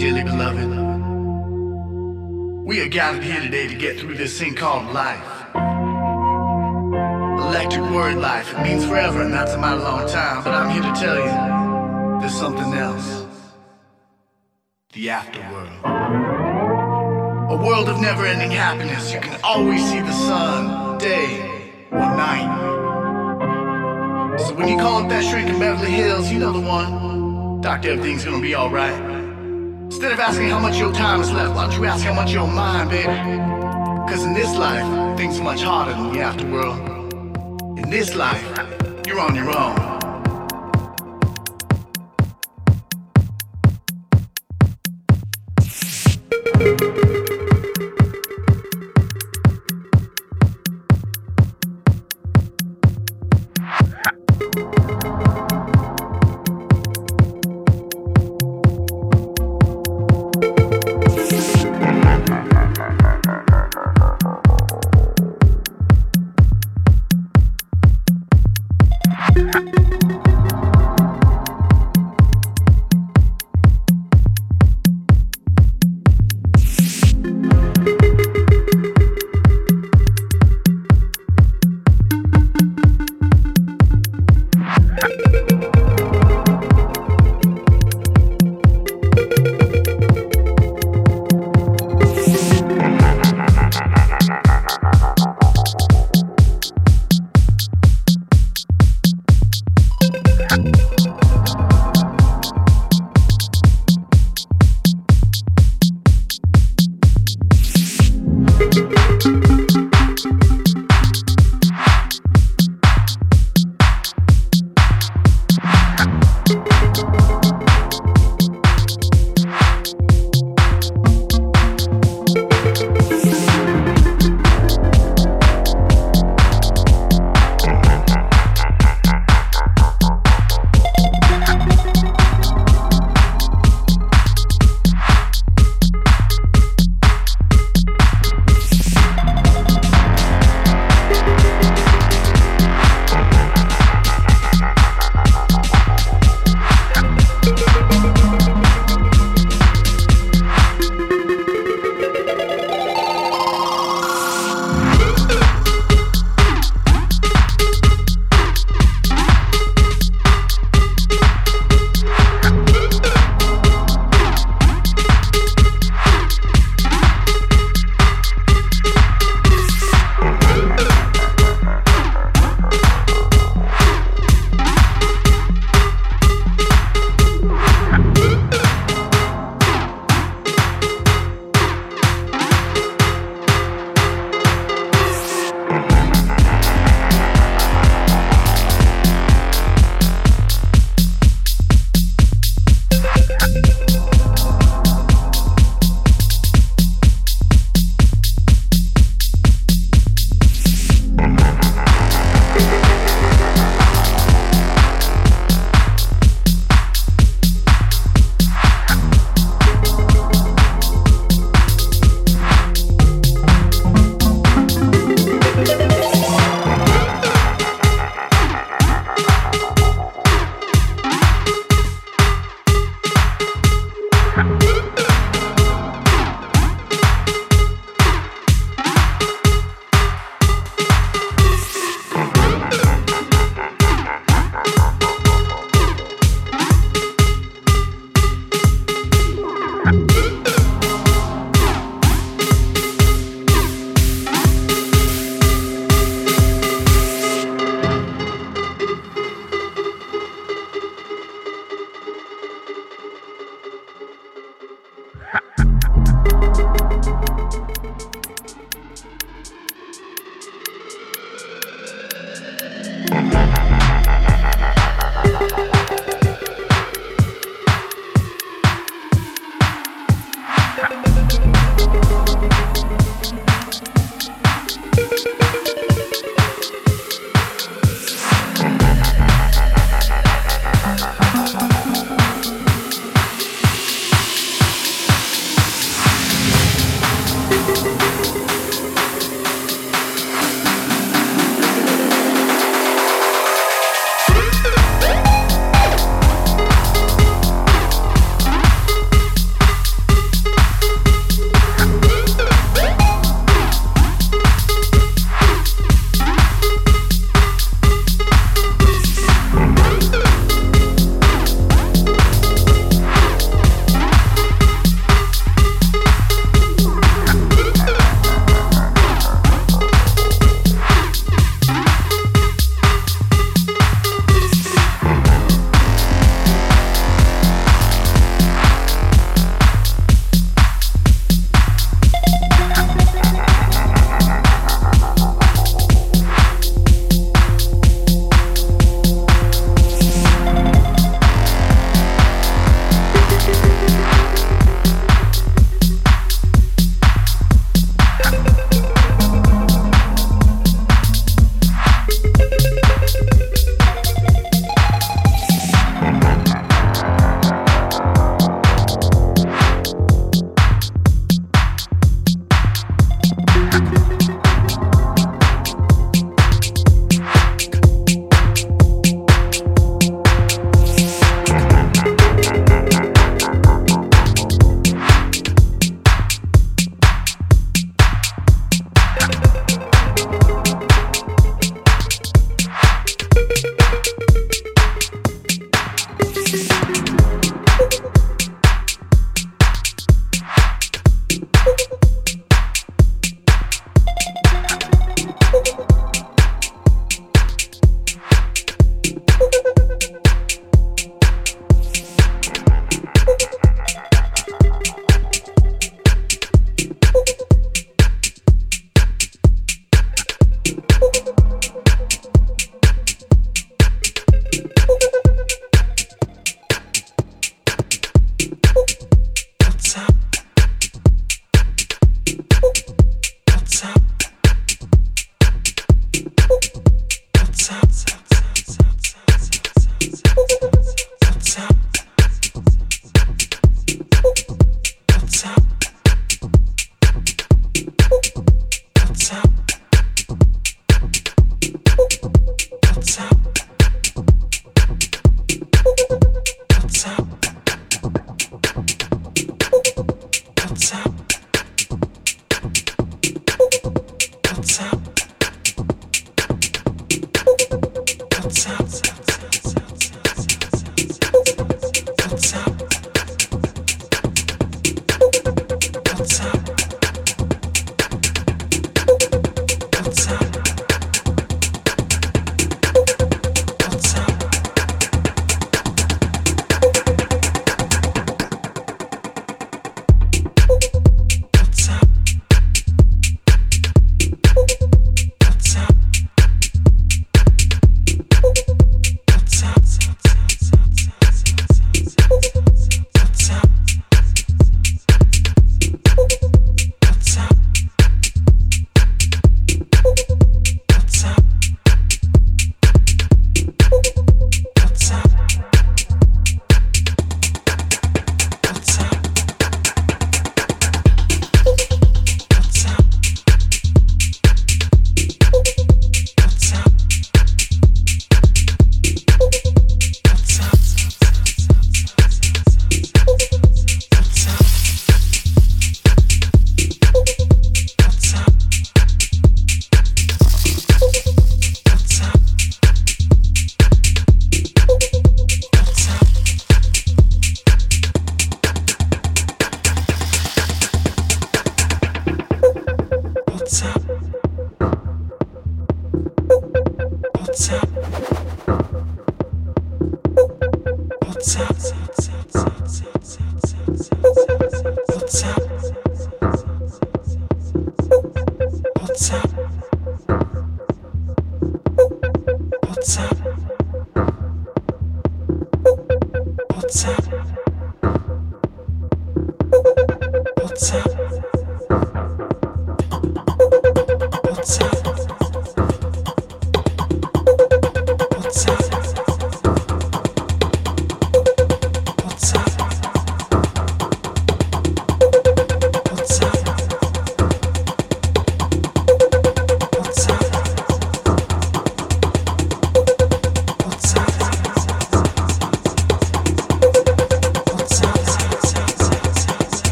Dearly beloved, we are gathered here today to get through this thing called life. Electric word life, it means forever, and that's a mighty long time, but I'm here to tell you there's something else. The afterworld. A world of never ending happiness. You can always see the sun, day or night. So when you call up that shrink in Beverly Hills, you know the one. Doctor, everything's gonna be alright. Instead of asking how much your time is left, why don't you ask how much your mind, baby? Cause in this life, things are much harder than the afterworld. In this life, you're on your own.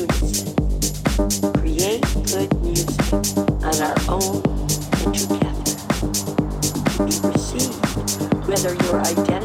new create good music on our own and together, to be received, whether your identity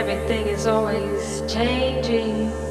Everything is always changing.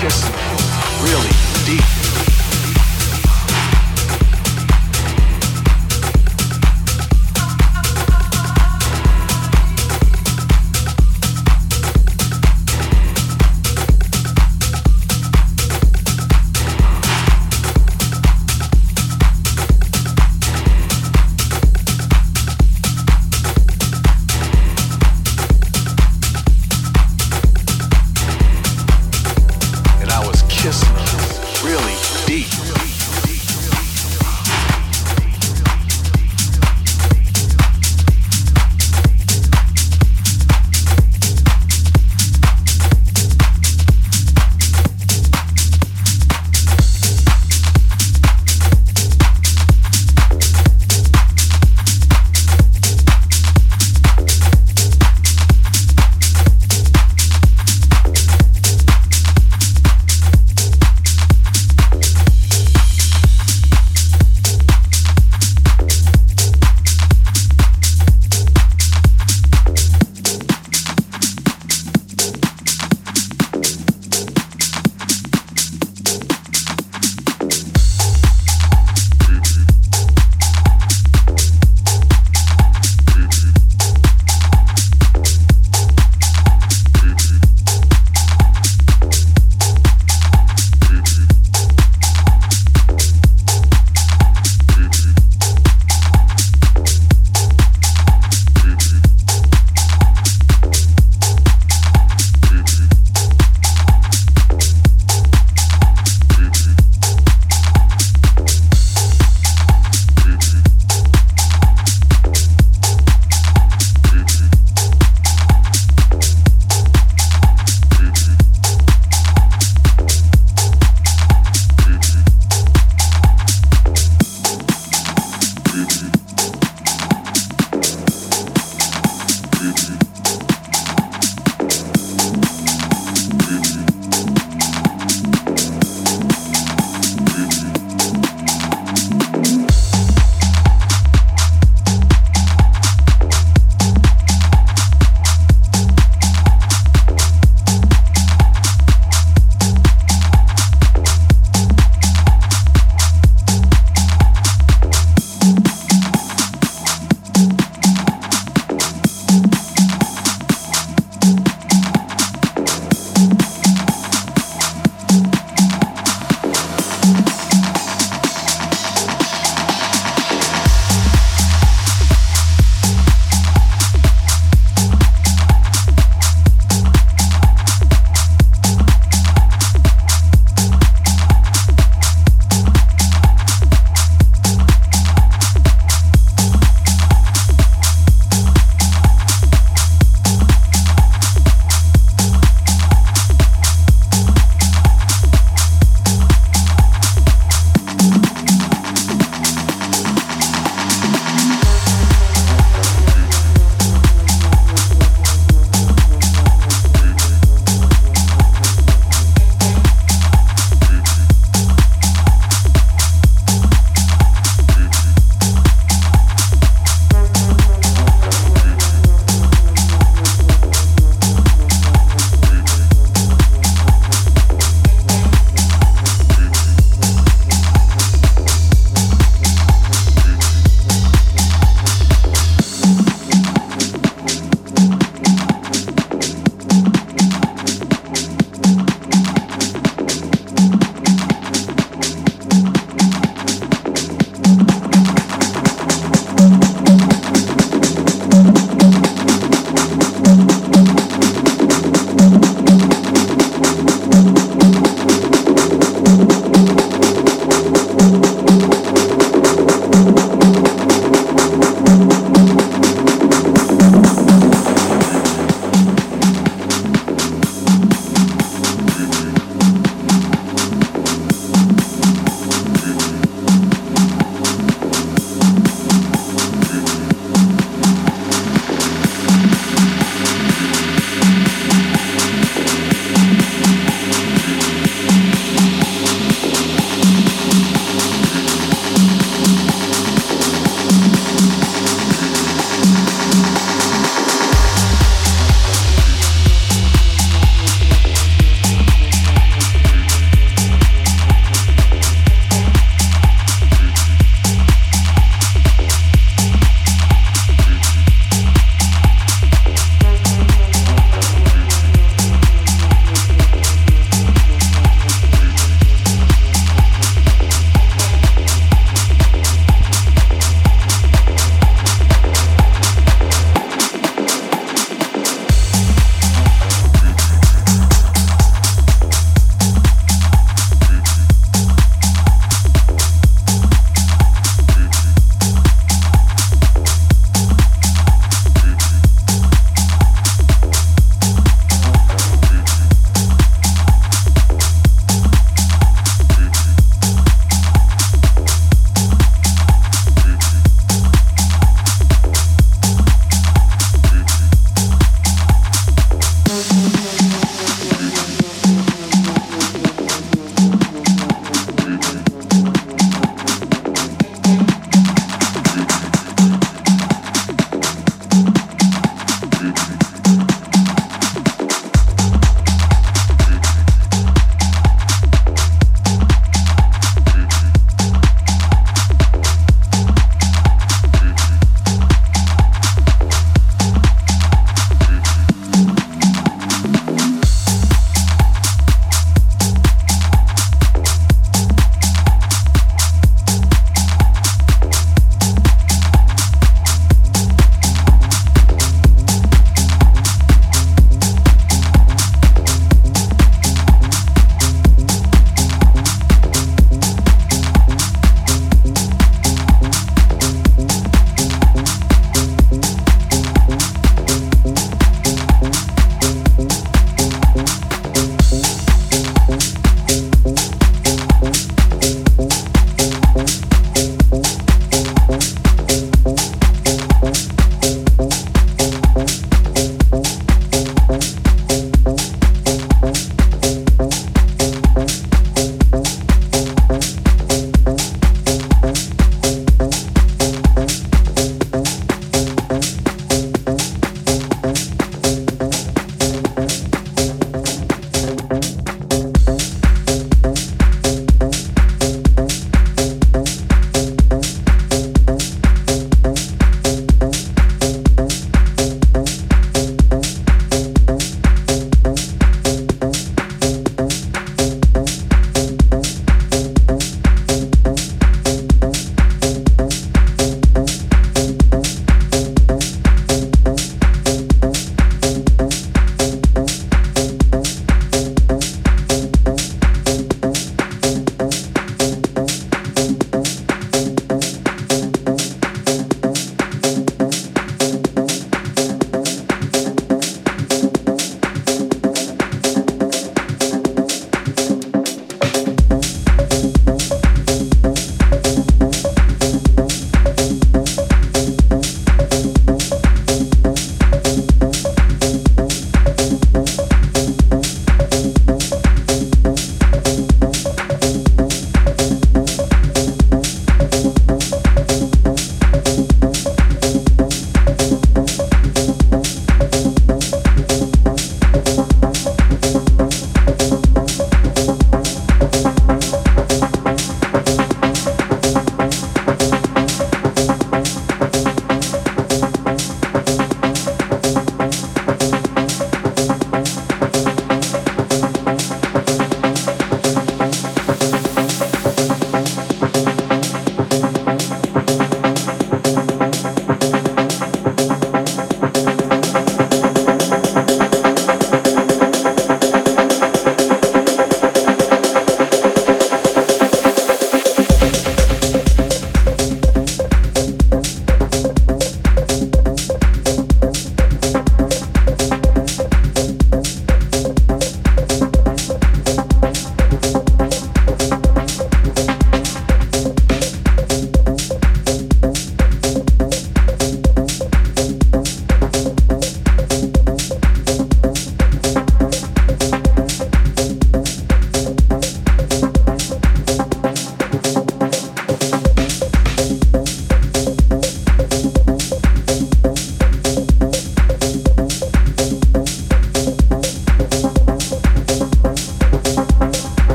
just really deep.